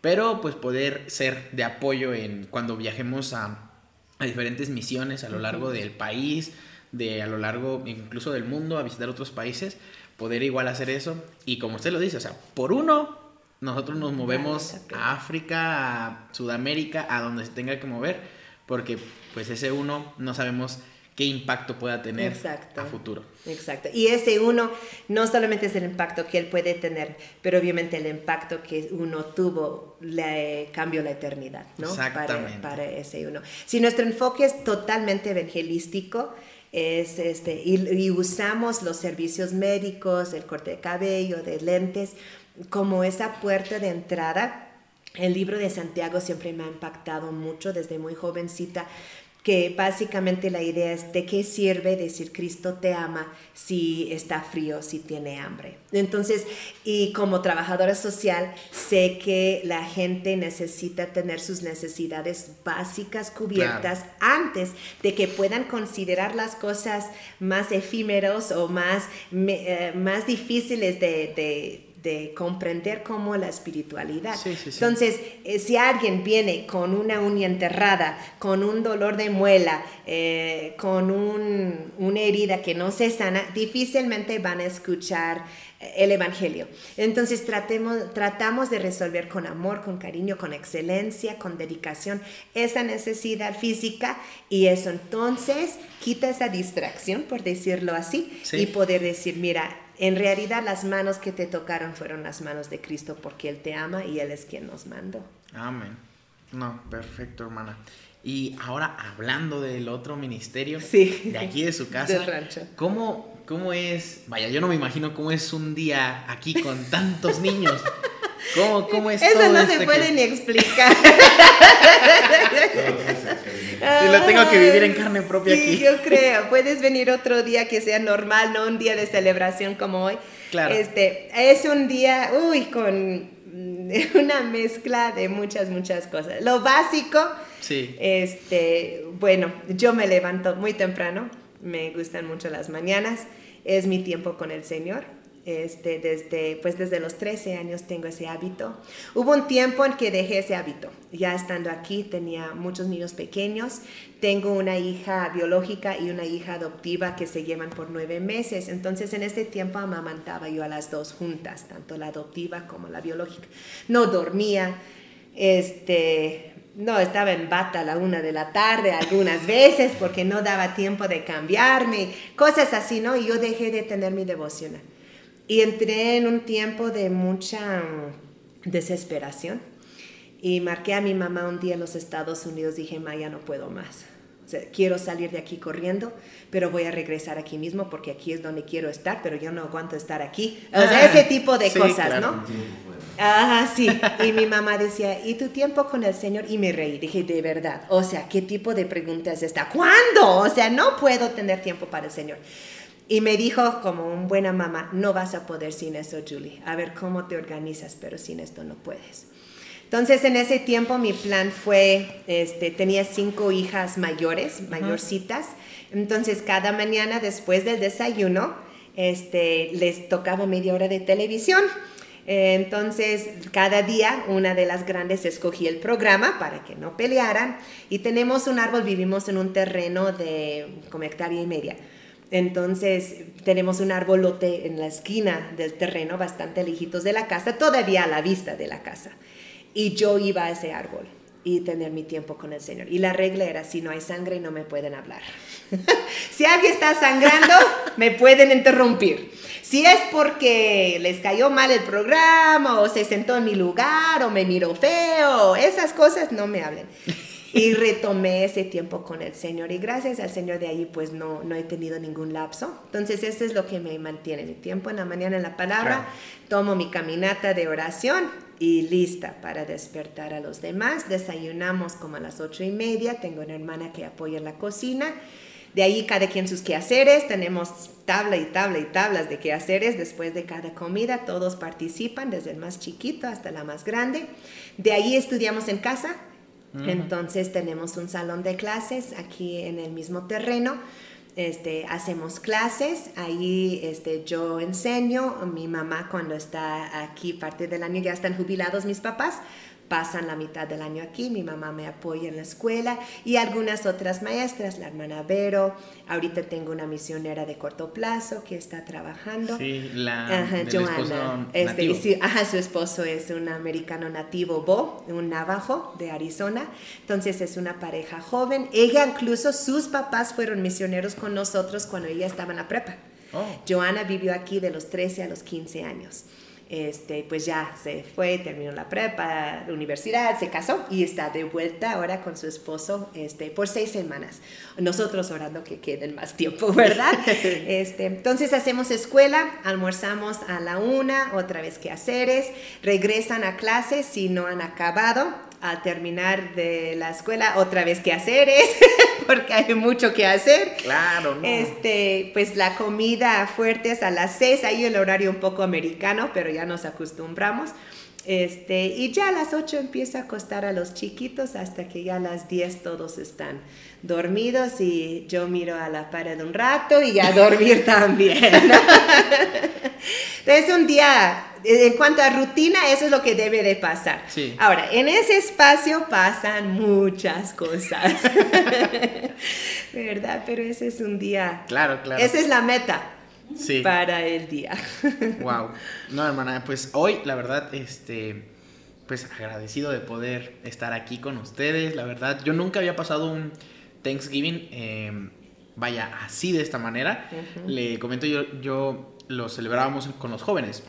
pero pues poder ser de apoyo en cuando viajemos a, a diferentes misiones a lo largo del país, de a lo largo incluso del mundo, a visitar otros países, poder igual hacer eso. Y como usted lo dice, o sea, por uno, nosotros nos movemos a África, a Sudamérica, a donde se tenga que mover, porque pues ese uno no sabemos qué impacto pueda tener a futuro. Exacto. Y ese uno no solamente es el impacto que él puede tener, pero obviamente el impacto que uno tuvo le cambió la eternidad, ¿no? Exactamente. Para, ese uno. Si nuestro enfoque es totalmente evangelístico, es este, y, usamos los servicios médicos, el corte de cabello, de lentes, como esa puerta de entrada, el libro de Santiago siempre me ha impactado mucho desde muy jovencita que básicamente la idea es de qué sirve decir Cristo te ama si está frío, si tiene hambre. Entonces, y como trabajadora social, sé que la gente necesita tener sus necesidades básicas cubiertas antes de que puedan considerar las cosas más efímeros o más, eh, más difíciles de de comprender como la espiritualidad. Entonces, eh, si alguien viene con una uña enterrada, con un dolor de muela, eh, con una herida que no se sana, difícilmente van a escuchar eh, el Evangelio. Entonces tratemos, tratamos de resolver con amor, con cariño, con excelencia, con dedicación esa necesidad física y eso entonces quita esa distracción, por decirlo así, y poder decir, mira, en realidad las manos que te tocaron fueron las manos de Cristo porque Él te ama y Él es quien nos mandó. Amén. No, perfecto, hermana. Y ahora hablando del otro ministerio, sí. de aquí de su casa, rancho. ¿cómo, ¿cómo es? Vaya, yo no me imagino cómo es un día aquí con tantos niños. ¿Cómo, cómo es Eso no se puede ni explicar. y lo tengo que vivir en carne propia sí, aquí. yo creo. Puedes venir otro día que sea normal, no un día de celebración como hoy. Claro. Este, es un día, uy, con una mezcla de muchas, muchas cosas. Lo básico, sí. este, bueno, yo me levanto muy temprano, me gustan mucho las mañanas, es mi tiempo con el Señor. Este, desde, pues desde los 13 años tengo ese hábito. Hubo un tiempo en que dejé ese hábito. Ya estando aquí tenía muchos niños pequeños. Tengo una hija biológica y una hija adoptiva que se llevan por nueve meses. Entonces en este tiempo amamantaba yo a las dos juntas, tanto la adoptiva como la biológica. No dormía. Este, no, estaba en bata a la una de la tarde algunas veces porque no daba tiempo de cambiarme, cosas así, ¿no? Y yo dejé de tener mi devocional. Y entré en un tiempo de mucha mm, desesperación. Y marqué a mi mamá un día en los Estados Unidos. Dije, ma, ya no puedo más. quiero salir de aquí corriendo, pero voy a regresar aquí mismo porque aquí es donde quiero estar, pero yo no aguanto estar aquí. O sea, ese tipo de cosas, ¿no? Ajá, sí. Y mi mamá decía, ¿y tu tiempo con el Señor? Y me reí. Dije, de verdad. O sea, ¿qué tipo de pregunta es esta? ¿Cuándo? O sea, no puedo tener tiempo para el Señor. Y me dijo como una buena mamá, no vas a poder sin eso, Julie. A ver cómo te organizas, pero sin esto no puedes. Entonces en ese tiempo mi plan fue, este, tenía cinco hijas mayores, mayorcitas. Entonces cada mañana después del desayuno, este, les tocaba media hora de televisión. Entonces, cada día una de las grandes escogía el programa para que no pelearan. Y tenemos un árbol, vivimos en un terreno de como hectárea y media. Entonces tenemos un arbolote en la esquina del terreno, bastante lejitos de la casa, todavía a la vista de la casa. Y yo iba a ese árbol y tener mi tiempo con el Señor. Y la regla era, si no hay sangre, no me pueden hablar. si alguien está sangrando, me pueden interrumpir. Si es porque les cayó mal el programa, o se sentó en mi lugar, o me miró feo, esas cosas, no me hablen y retomé ese tiempo con el Señor y gracias al Señor de ahí pues no, no he tenido ningún lapso. Entonces eso es lo que me mantiene mi tiempo en la mañana en la palabra, tomo mi caminata de oración y lista para despertar a los demás. Desayunamos como a las ocho y media, tengo una hermana que apoya en la cocina. De ahí cada quien sus quehaceres, tenemos tabla y tabla y tablas de quehaceres. Después de cada comida, todos participan, desde el más chiquito hasta la más grande. De ahí estudiamos en casa, entonces tenemos un salón de clases aquí en el mismo terreno. Este, hacemos clases, ahí este, yo enseño, mi mamá cuando está aquí parte del año ya están jubilados mis papás, pasan la mitad del año aquí, mi mamá me apoya en la escuela y algunas otras maestras, la hermana Vero, ahorita tengo una misionera de corto plazo que está trabajando. Sí, la ajá, Joana. Este, ajá, su esposo es un americano nativo, Bo, un navajo de Arizona, entonces es una pareja joven. Ella incluso, sus papás fueron misioneros con nosotros cuando ella estaba en la prepa. Oh. Joana vivió aquí de los 13 a los 15 años este, pues ya se fue, terminó la prepa, la universidad, se casó y está de vuelta ahora con su esposo este, por seis semanas. Nosotros orando que queden más tiempo, ¿verdad? Este, entonces hacemos escuela, almorzamos a la una, otra vez quehaceres, regresan a clase si no han acabado, al terminar de la escuela otra vez que hacer porque hay mucho que hacer. Claro, ¿no? Este, pues la comida fuerte es a las 6, ahí el horario un poco americano, pero ya nos acostumbramos. Este, y ya a las 8 empieza a acostar a los chiquitos hasta que ya a las 10 todos están dormidos y yo miro a la pared un rato y ya dormir también. es un día, en cuanto a rutina, eso es lo que debe de pasar. Ahora, en ese espacio pasan muchas cosas, ¿verdad? Pero ese es un día. Claro, claro. Esa es la meta para el día. wow. No, hermana, pues hoy, la verdad, este, pues agradecido de poder estar aquí con ustedes. La verdad, yo nunca había pasado un Thanksgiving, em, vaya, así de esta manera. Le comento yo, yo lo celebrábamos con los jóvenes.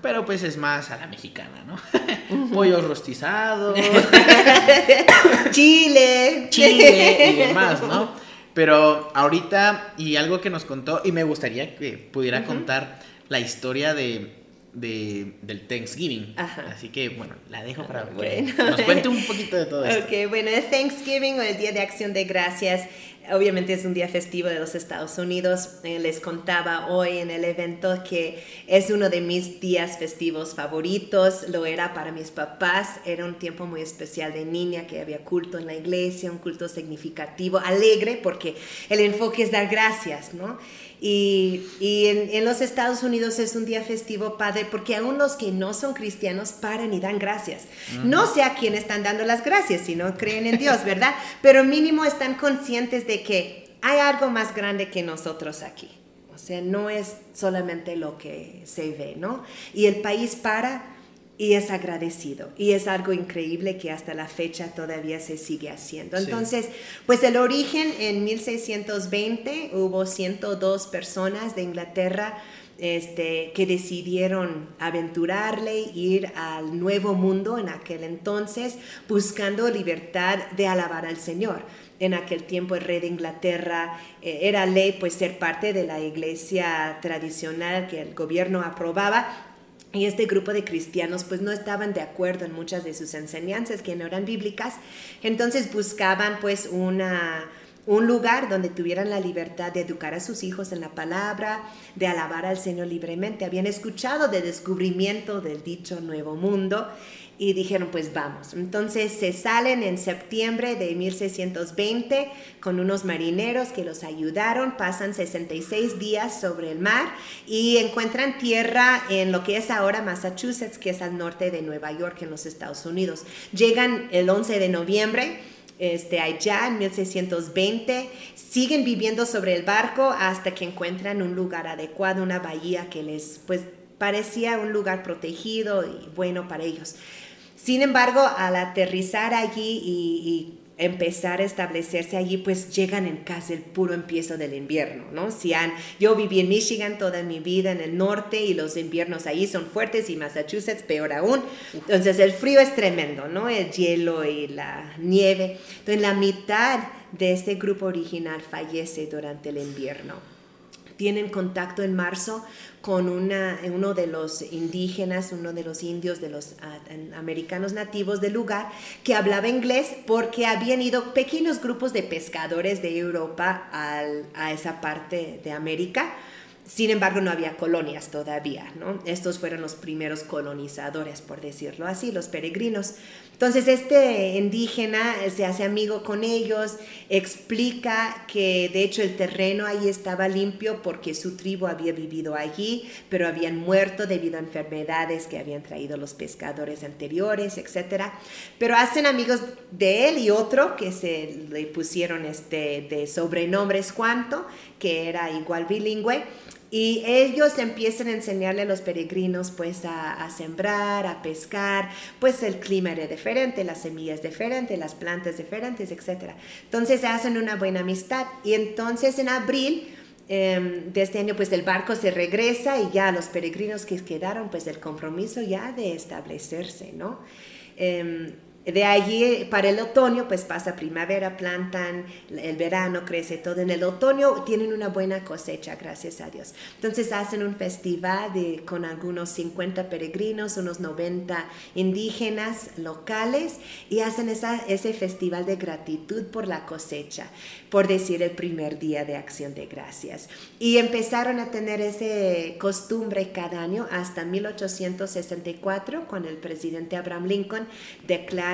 Pero pues es más a la mexicana, ¿no? Pollos rostizados. Chile. Chile y demás, ¿no? Pero ahorita, y algo que nos contó, y me gustaría que pudiera contar la historia de, del Thanksgiving. Así que, bueno, la dejo para que nos cuente un poquito de todo esto. Ok, bueno, el Thanksgiving o el Día de Acción de Gracias obviamente es un día festivo de los Estados Unidos. Eh, les contaba hoy en el evento que es uno de mis días festivos favoritos. Lo era para mis papás. Era un tiempo muy especial de niña que había culto en la iglesia, un culto significativo, alegre, porque el enfoque es dar gracias, ¿no? Y, y en, en, los Estados Unidos es un día festivo, padre, porque aún los que no son cristianos paran y dan gracias. No sé a quién están dando las gracias si no creen en Dios, ¿verdad? Pero mínimo están conscientes de que hay algo más grande que nosotros aquí. O sea, no es solamente lo que se ve, ¿no? Y el país para y es agradecido. Y es algo increíble que hasta la fecha todavía se sigue haciendo. Entonces, pues el origen en 1620 hubo 102 personas de Inglaterra este, que decidieron aventurarle, ir al nuevo mundo en aquel entonces, buscando libertad de alabar al Señor. En aquel tiempo el rey de Inglaterra eh, era ley pues ser parte de la iglesia tradicional que el gobierno aprobaba, y este grupo de cristianos pues no estaban de acuerdo en muchas de sus enseñanzas que no eran bíblicas, entonces buscaban pues una, un lugar donde tuvieran la libertad de educar a sus hijos en la palabra, de alabar al Señor libremente. Habían escuchado de descubrimiento del dicho nuevo mundo y dijeron, pues vamos. Entonces se salen en septiembre de 1620 con unos marineros que los ayudaron, pasan 66 días sobre el mar y encuentran tierra en lo que es ahora Massachusetts, que es al norte de Nueva York, en los Estados Unidos. Llegan el 11 de noviembre. Este, allá en 1620, siguen viviendo sobre el barco hasta que encuentran un lugar adecuado, una bahía que les pues, parecía un lugar protegido y bueno para ellos. Sin embargo, al aterrizar allí y, empezar a establecerse allí, pues llegan en casi el puro empiezo del invierno, ¿no? Si han, yo viví en Michigan toda mi vida en el norte y los inviernos allí son fuertes y Massachusetts peor aún. Entonces el frío es tremendo, ¿no? El hielo y la nieve. Entonces la mitad de este grupo original fallece durante el invierno. Tienen contacto en marzo con uno de los indígenas, uno de los indios, de los ah, americanos nativos del lugar, que hablaba inglés porque habían ido pequeños grupos de pescadores de Europa a esa parte de América Sin embargo, no había colonias todavía, ¿no? Estos fueron los primeros colonizadores, por decirlo así, los peregrinos. Entonces este indígena se hace amigo con ellos, explica que de hecho el terreno ahí estaba limpio porque su tribu había vivido allí, pero habían muerto debido a enfermedades que habían traído los pescadores anteriores, etc. Pero hacen amigos de él y otro que se le pusieron este de sobrenombres cuanto, que era igual bilingüe y ellos empiezan a enseñarle a los peregrinos pues a, sembrar, a pescar, pues el clima era diferente, las semillas diferentes, las plantas diferentes, etc. Entonces hacen una buena amistad y entonces en abril em, de este año pues el barco se regresa y ya los peregrinos que quedaron pues el compromiso ya de establecerse, ¿no? Em, de allí para el otoño, pues pasa primavera, plantan, el verano crece todo. En el otoño tienen una buena cosecha, gracias a Dios. Entonces hacen un festival de, con algunos 50 peregrinos, unos 90 indígenas locales y hacen esa, ese festival de gratitud por la cosecha, por decir el primer día de acción de gracias. Y empezaron a tener esa costumbre cada año hasta 1864, cuando el presidente Abraham Lincoln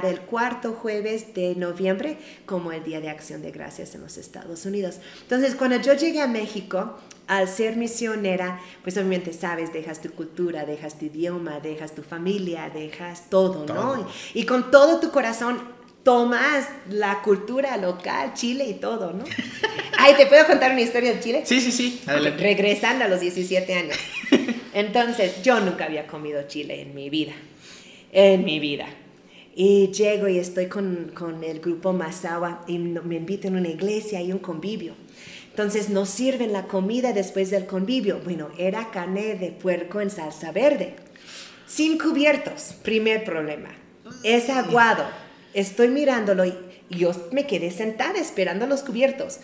el cuarto jueves de noviembre como el Día de Acción de Gracias en los Estados Unidos. Entonces, cuando yo llegué a México, al ser misionera, pues obviamente sabes, dejas tu cultura, dejas tu idioma, dejas tu familia, dejas todo, ¿no? Y, con todo tu corazón tomas la cultura local, Chile y todo, ¿no? Ay, ¿te puedo contar una historia de Chile? Sí, sí, sí. Regresando a los 17 años. Entonces, yo nunca había comido chile en mi vida. En mi vida. Y llego y estoy con, con el grupo Masawa y me invitan a una iglesia y un convivio. Entonces nos sirven la comida después del convivio. Bueno, era carne de puerco en salsa verde, sin cubiertos. Primer problema. Es aguado. Estoy mirándolo y yo me quedé sentada esperando los cubiertos.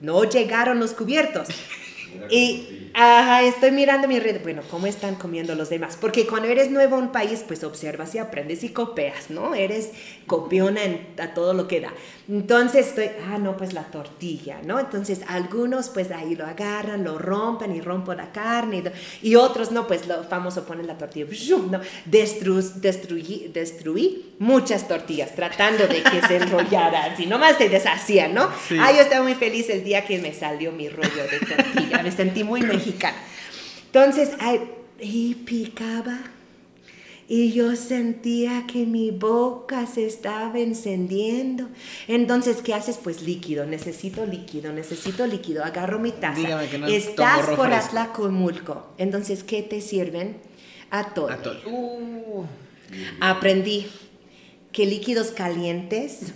No llegaron los cubiertos. Y ajá, estoy mirando mi red, bueno, ¿cómo están comiendo los demás? Porque cuando eres nuevo en un país, pues observas y aprendes y copias, ¿no? Eres copiona a todo lo que da. Entonces estoy, ah, no, pues la tortilla, ¿no? Entonces algunos pues ahí lo agarran, lo rompen y rompen la carne y, otros no, pues lo famoso ponen la tortilla, ¿no? destruí, destruí muchas tortillas tratando de que se enrollaran, así nomás se deshacían, ¿no? Ah, yo estaba muy feliz el día que me salió mi rollo de tortilla, me sentí muy mexicana. Entonces, ay, y picaba y yo sentía que mi boca se estaba encendiendo. Entonces, ¿qué haces? Pues líquido, necesito líquido, necesito líquido. Agarro mi taza. Dígame que no Estás por Atlacomulco. Entonces, ¿qué te sirven? Atol. Atol. Uh. Aprendí que líquidos calientes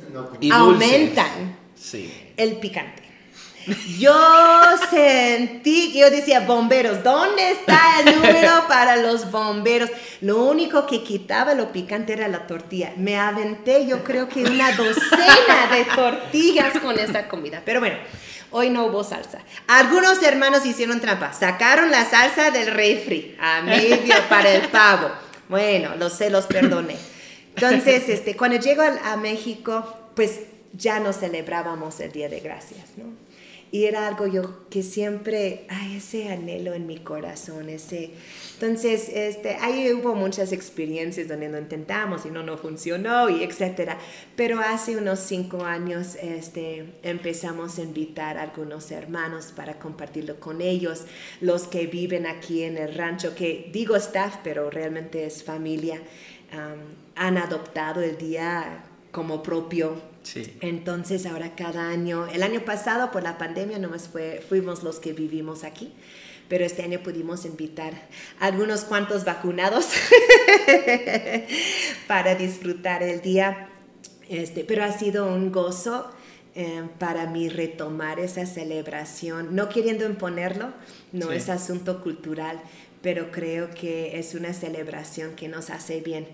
aumentan el picante. Yo sentí, yo decía, bomberos, ¿dónde está el número para los bomberos? Lo único que quitaba lo picante era la tortilla. Me aventé, yo creo que una docena de tortillas con esa comida. Pero bueno, hoy no hubo salsa. Algunos hermanos hicieron trampa, sacaron la salsa del refri a medio para el pavo. Bueno, los sé, los perdoné. Entonces, este, cuando llego a, a México, pues ya no celebrábamos el Día de Gracias, ¿no? Y era algo yo que siempre, hay ese anhelo en mi corazón, ese... Entonces, este, ahí hubo muchas experiencias donde lo intentamos y no, no funcionó y etcétera. Pero hace unos cinco años este, empezamos a invitar a algunos hermanos para compartirlo con ellos, los que viven aquí en el rancho, que digo staff, pero realmente es familia, han adoptado el día como propio entonces ahora cada año, el año pasado por la pandemia nomás fue, fuimos los que vivimos aquí, pero este año pudimos invitar a algunos cuantos vacunados para disfrutar el día. Este, pero ha sido un gozo eh, para mí retomar esa celebración, no queriendo imponerlo, no es asunto cultural, pero creo que es una celebración que nos hace bien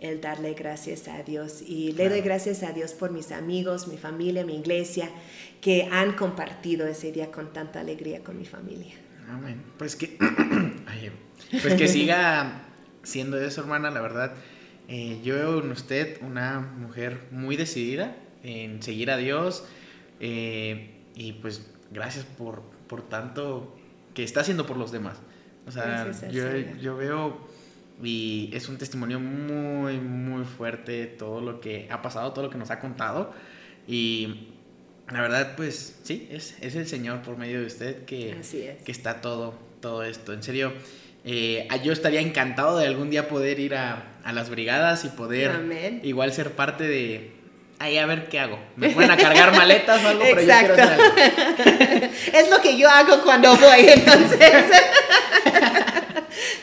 el darle gracias a Dios. Y le doy gracias a Dios por mis amigos, mi familia, mi iglesia, que han compartido ese día con tanta alegría con mi familia. Amén. Pues que, pues que siga siendo eso, hermana, la verdad. Eh, yo veo en usted una mujer muy decidida en seguir a Dios eh, y pues gracias por, por tanto que está haciendo por los demás. O sea, yo, yo veo y es un testimonio muy, muy fuerte todo lo que ha pasado, todo lo que nos ha contado. Y la verdad, pues sí, es, es el Señor por medio de usted que, que está todo, todo esto. En serio, eh, yo estaría encantado de algún día poder ir a, a las brigadas y poder igual ser parte de... Ahí a ver qué hago. Me pueden a cargar maletas o algo, pero yo quiero hacer algo. es lo que yo hago cuando voy, entonces.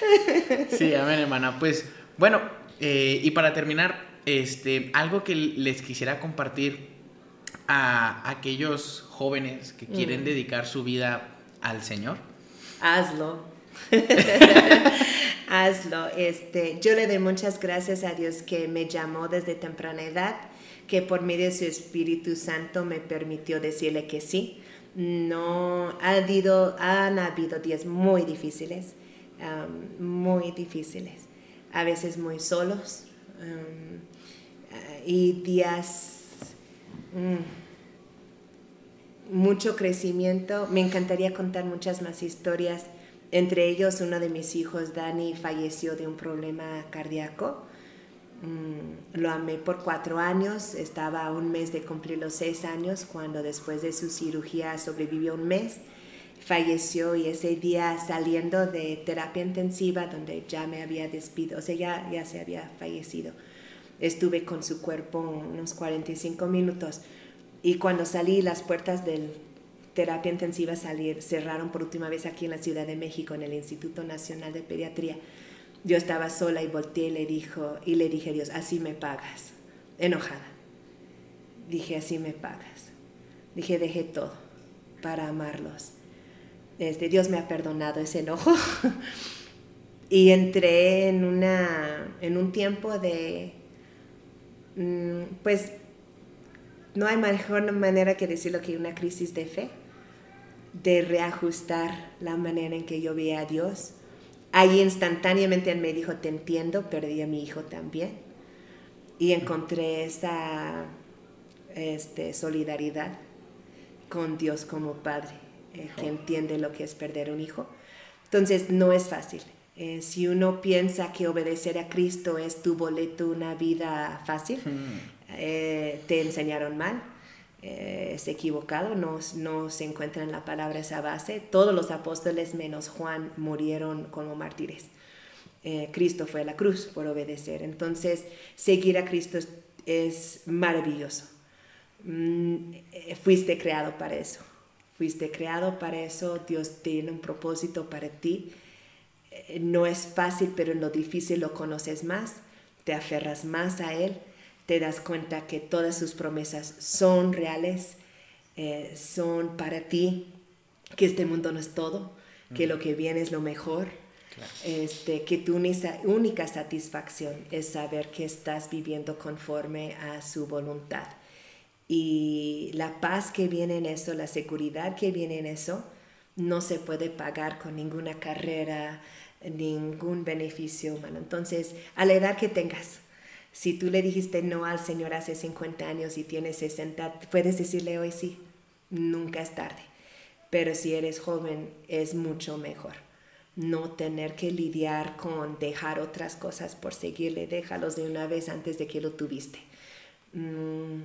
sí, amén, hermana. Pues bueno, eh, y para terminar, este, algo que les quisiera compartir a aquellos jóvenes que quieren mm. dedicar su vida al Señor? Hazlo. Hazlo. Este, yo le doy muchas gracias a Dios que me llamó desde temprana edad, que por medio de su Espíritu Santo me permitió decirle que sí. No ha habido, han habido días muy difíciles, muy difíciles, a veces muy solos y días Mm. Mucho crecimiento. Me encantaría contar muchas más historias. Entre ellos, uno de mis hijos, Dani, falleció de un problema cardíaco. Mm, lo amé por cuatro años. Estaba a un mes de cumplir los seis años cuando después de su cirugía sobrevivió un mes. Falleció y ese día saliendo de terapia intensiva donde ya me había despido, o sea, ya, ya se había fallecido estuve con su cuerpo unos 45 minutos y cuando salí las puertas del terapia intensiva salir, cerraron por última vez aquí en la Ciudad de México en el Instituto Nacional de Pediatría. Yo estaba sola y volteé y le, dijo, y le dije Dios, así me pagas, enojada. Dije, así me pagas. Dije, dejé todo para amarlos. Este, Dios me ha perdonado ese enojo. y entré en, una, en un tiempo de Mm, pues no hay mejor manera que decirlo que una crisis de fe, de reajustar la manera en que yo veía a Dios. Ahí instantáneamente él me dijo, te entiendo, perdí a mi hijo también. Y encontré esa este, solidaridad con Dios como Padre, eh, que entiende lo que es perder un hijo. Entonces no es fácil, eh, si uno piensa que obedecer a Cristo es tu boleto, una vida fácil, hmm. eh, te enseñaron mal, eh, es equivocado, no, no, se encuentra en la palabra esa base. Todos los apóstoles menos Juan murieron como mártires. Cristo fue a la cruz por obedecer. Entonces, seguir a Cristo es, maravilloso. Mm, fuiste creado para eso. Fuiste creado para eso. Dios tiene un propósito para ti eh, no es fácil, pero en lo difícil lo conoces más, te aferras más a Él, te das cuenta que todas sus promesas son reales, eh, son para ti, que este mundo no es todo, que lo que viene es lo mejor, este, que tu única satisfacción es saber que estás viviendo conforme a su voluntad. Y la paz que viene en eso, la seguridad que viene en eso, no se puede pagar con ninguna carrera, ningún beneficio humano. Entonces, a la edad que tengas, si tú le dijiste no al Señor hace 50 años y tienes 60, puedes decirle hoy sí, nunca es tarde. Pero si eres joven, es mucho mejor no tener que lidiar con dejar otras cosas por seguirle, déjalos de una vez antes de que lo tuviste. Mm,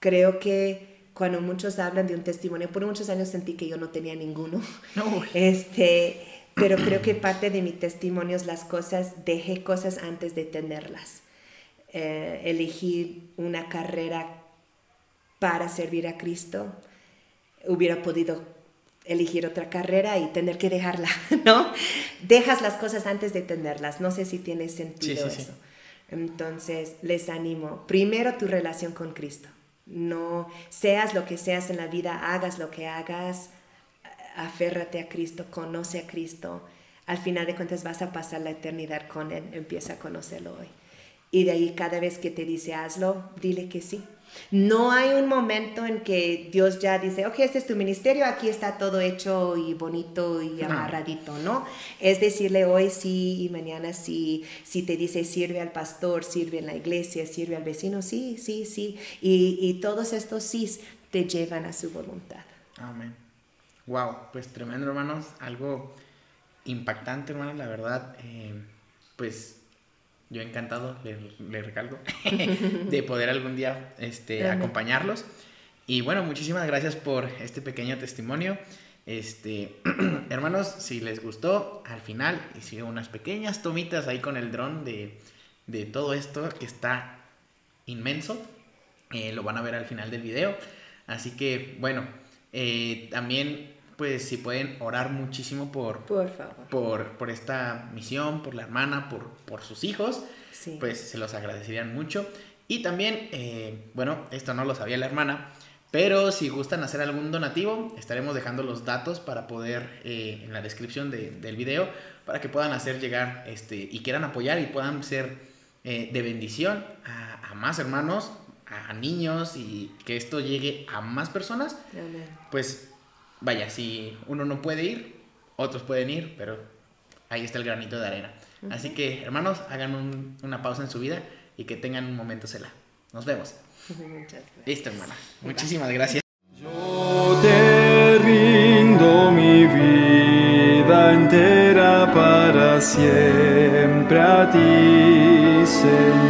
creo que cuando muchos hablan de un testimonio, por muchos años sentí que yo no tenía ninguno. No. Este, pero creo que parte de mi testimonio es las cosas, dejé cosas antes de tenerlas. Eh, elegí una carrera para servir a Cristo, hubiera podido elegir otra carrera y tener que dejarla, ¿no? Dejas las cosas antes de tenerlas, no sé si tiene sentido eso. Entonces, les animo, primero tu relación con Cristo. No seas lo que seas en la vida, hagas lo que hagas, aférrate a Cristo, conoce a Cristo. Al final de cuentas vas a pasar la eternidad con Él, empieza a conocerlo hoy. Y de ahí cada vez que te dice hazlo, dile que sí. No hay un momento en que Dios ya dice, ok, este es tu ministerio, aquí está todo hecho y bonito y amarradito, ¿no? Es decirle hoy sí y mañana sí. Si te dice sirve al pastor, sirve en la iglesia, sirve al vecino, sí, sí, sí. Y, y todos estos sí te llevan a su voluntad. Amén. Wow, pues tremendo, hermanos. Algo impactante, hermanos, la verdad. Eh, pues yo encantado, le, le recalco, de poder algún día este, acompañarlos. Y bueno, muchísimas gracias por este pequeño testimonio. Este, hermanos, si les gustó, al final hice unas pequeñas tomitas ahí con el dron de, de todo esto que está inmenso. Eh, lo van a ver al final del video. Así que, bueno, eh, también, pues, si pueden orar muchísimo por, por, favor. por, por esta misión, por la hermana, por, por sus hijos, pues se los agradecerían mucho. Y también, eh, bueno, esto no lo sabía la hermana, pero si gustan hacer algún donativo, estaremos dejando los datos para poder eh, en la descripción del video para que puedan hacer llegar este, y quieran apoyar y puedan ser eh, de bendición a, más hermanos, a niños y que esto llegue a más personas. Pues vaya, si uno no puede ir, otros pueden ir, pero ahí está el granito de arena. Así que hermanos, hagan una pausa en su vida y que tengan un momento cela. Nos vemos. Muchas Listo, hermana. Muchísimas gracias. Yo te rindo mi vida entera para siempre a ti, Señor.